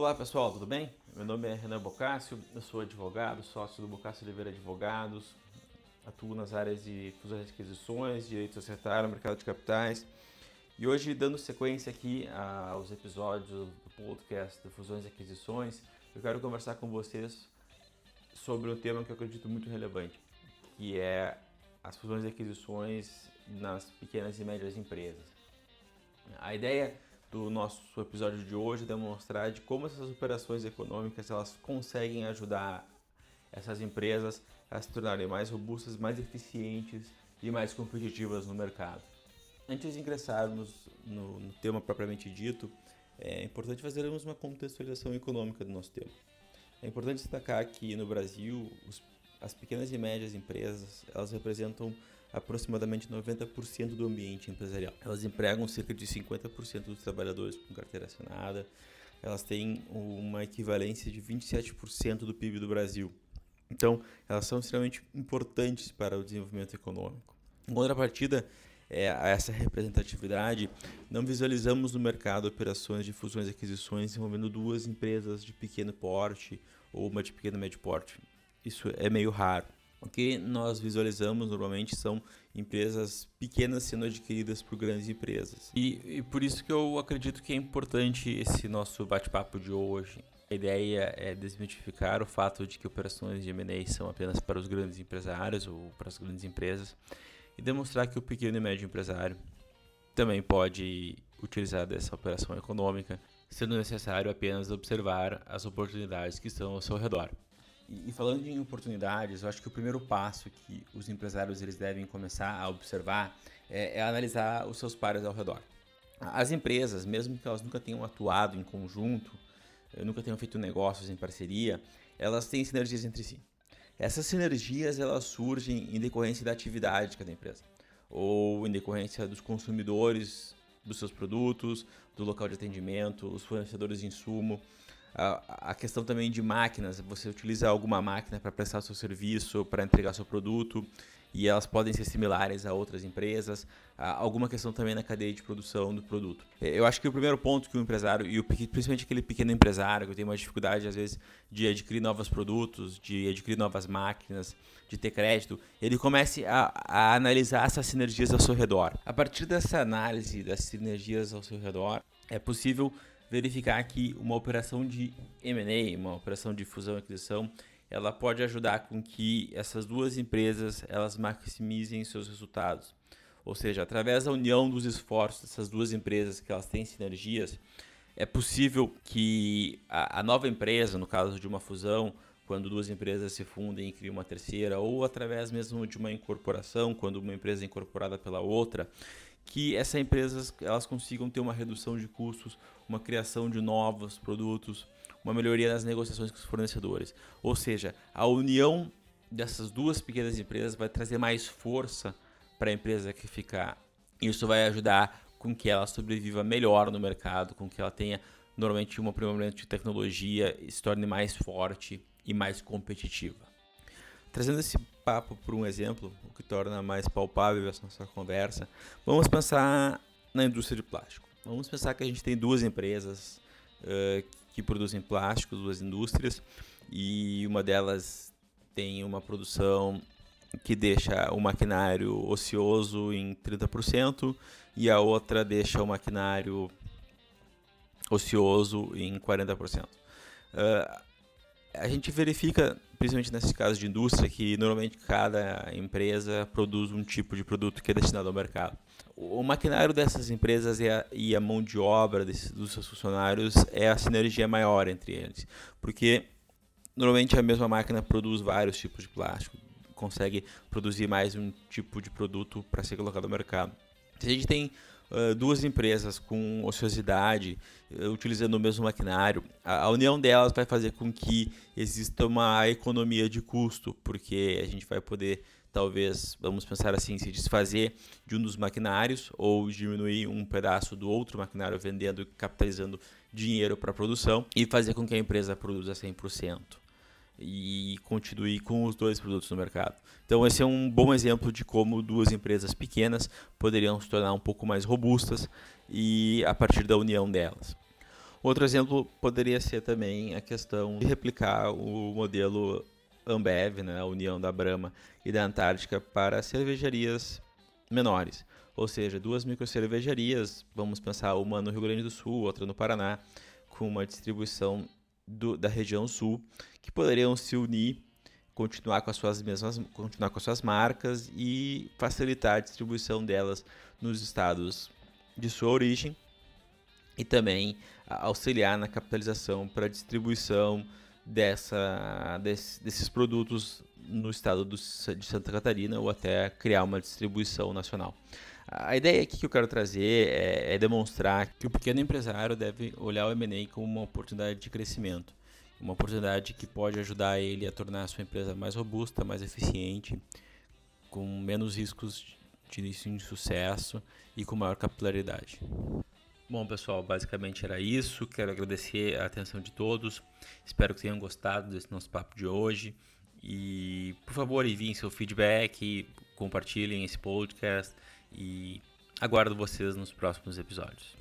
Olá pessoal, tudo bem? Meu nome é Renan Bocássio, eu sou advogado, sócio do Bocássio Oliveira Advogados, atuo nas áreas de fusões e aquisições, direito societário, mercado de capitais. E hoje, dando sequência aqui aos episódios do podcast de fusões e aquisições, eu quero conversar com vocês sobre um tema que eu acredito muito relevante, que é as fusões e aquisições nas pequenas e médias empresas. A ideia do nosso episódio de hoje demonstrar de como essas operações econômicas elas conseguem ajudar essas empresas a se tornarem mais robustas, mais eficientes e mais competitivas no mercado. Antes de ingressarmos no, no tema propriamente dito, é importante fazermos uma contextualização econômica do nosso tema. É importante destacar que no Brasil os, as pequenas e médias empresas elas representam aproximadamente 90% do ambiente empresarial. Elas empregam cerca de 50% dos trabalhadores com carteira assinada. Elas têm uma equivalência de 27% do PIB do Brasil. Então, elas são extremamente importantes para o desenvolvimento econômico. Em contrapartida, é, a essa representatividade, não visualizamos no mercado operações de fusões e aquisições envolvendo duas empresas de pequeno porte ou uma de pequeno e médio porte. Isso é meio raro. O que nós visualizamos normalmente são empresas pequenas sendo adquiridas por grandes empresas. E, e por isso que eu acredito que é importante esse nosso bate-papo de hoje. A ideia é desmitificar o fato de que operações de M&A são apenas para os grandes empresários ou para as grandes empresas e demonstrar que o pequeno e médio empresário também pode utilizar dessa operação econômica, sendo necessário apenas observar as oportunidades que estão ao seu redor. E, falando em oportunidades, eu acho que o primeiro passo que os empresários eles devem começar a observar é, é analisar os seus pares ao redor. As empresas, mesmo que elas nunca tenham atuado em conjunto, eh, nunca tenham feito negócios em parceria, elas têm sinergias entre si. Essas sinergias elas surgem em decorrência da atividade de cada empresa, ou em decorrência dos consumidores dos seus produtos, do local de atendimento, os fornecedores de insumo, a, questão também de máquinas, você utiliza alguma máquina para prestar seu serviço, para entregar seu produto, e elas podem ser similares a outras empresas. alguma questão também na cadeia de produção do produto. É, eu acho que o primeiro ponto que o empresário, e o, principalmente aquele pequeno empresário que tem uma dificuldade às vezes de adquirir novos produtos, de adquirir novas máquinas, de ter crédito, ele comece a, a analisar essas sinergias ao seu redor. A partir dessa análise das sinergias ao seu redor, é possível verificar que uma operação de M&A, uma operação de fusão e aquisição, ela pode ajudar com que essas duas empresas elas maximizem seus resultados. Ou seja, através da união dos esforços dessas duas empresas que elas têm sinergias, é possível que a, a nova empresa, no caso de uma fusão, quando duas empresas se fundem e criam uma terceira, ou através mesmo de uma incorporação, quando uma empresa é incorporada pela outra, que essas empresas elas consigam ter uma redução de custos, uma criação de novos produtos, uma melhoria nas negociações com os fornecedores. Ou seja, a união dessas duas pequenas empresas vai trazer mais força para a empresa que ficar. Isso vai ajudar com que ela sobreviva melhor no mercado, com que ela tenha normalmente um aprimoramento de tecnologia e se torne mais forte e mais competitiva. Trazendo esse papo por um exemplo, o que torna mais palpável essa nossa conversa, vamos pensar na indústria de plástico. Vamos pensar que a gente tem duas empresas uh, que produzem plástico, duas indústrias, e uma delas tem uma produção que deixa o maquinário ocioso em 30% e a outra deixa o maquinário ocioso em 40%. Uh, a gente verifica, principalmente nesses casos de indústria, que normalmente cada empresa produz um tipo de produto que é destinado ao mercado. O maquinário dessas empresas e a, e a mão de obra desses, dos seus funcionários é a sinergia maior entre eles, porque normalmente a mesma máquina produz vários tipos de plástico, consegue produzir mais um tipo de produto para ser colocado no mercado. Se a gente tem uh, duas empresas com ociosidade, uh, utilizando o mesmo maquinário, a, a, união delas vai fazer com que exista uma economia de custo, porque a gente vai poder, talvez, vamos pensar assim, se desfazer de um dos maquinários ou diminuir um pedaço do outro maquinário, vendendo e capitalizando dinheiro para a produção e fazer com que a empresa produza 100% e continue com os dois produtos no mercado. Então, esse é um bom exemplo de como duas empresas pequenas poderiam se tornar um pouco mais robustas e a partir da união delas. Outro exemplo poderia ser também a questão de replicar o modelo Ambev, né, a união da Brahma e da Antártica, para cervejarias menores. Ou seja, duas microcervejarias, vamos pensar uma no Rio Grande do Sul, outra no Paraná, com uma distribuição do, da região sul, que poderiam se unir, continuar com as suas mesmas, continuar com as suas marcas e facilitar a distribuição delas nos estados de sua origem e também auxiliar na capitalização para a distribuição dessa, desse, desses produtos no estado do, de Santa Catarina ou até criar uma distribuição nacional. A ideia aqui que eu quero trazer é, é demonstrar que o pequeno empresário deve olhar o M&A como uma oportunidade de crescimento, uma oportunidade que pode ajudar ele a tornar a sua empresa mais robusta, mais eficiente, com menos riscos de início de sucesso e com maior capilaridade. Bom, pessoal, basicamente era isso. Quero agradecer a atenção de todos. Espero que tenham gostado desse nosso papo de hoje. E, por favor, enviem seu feedback, compartilhem esse podcast e aguardo vocês nos próximos episódios.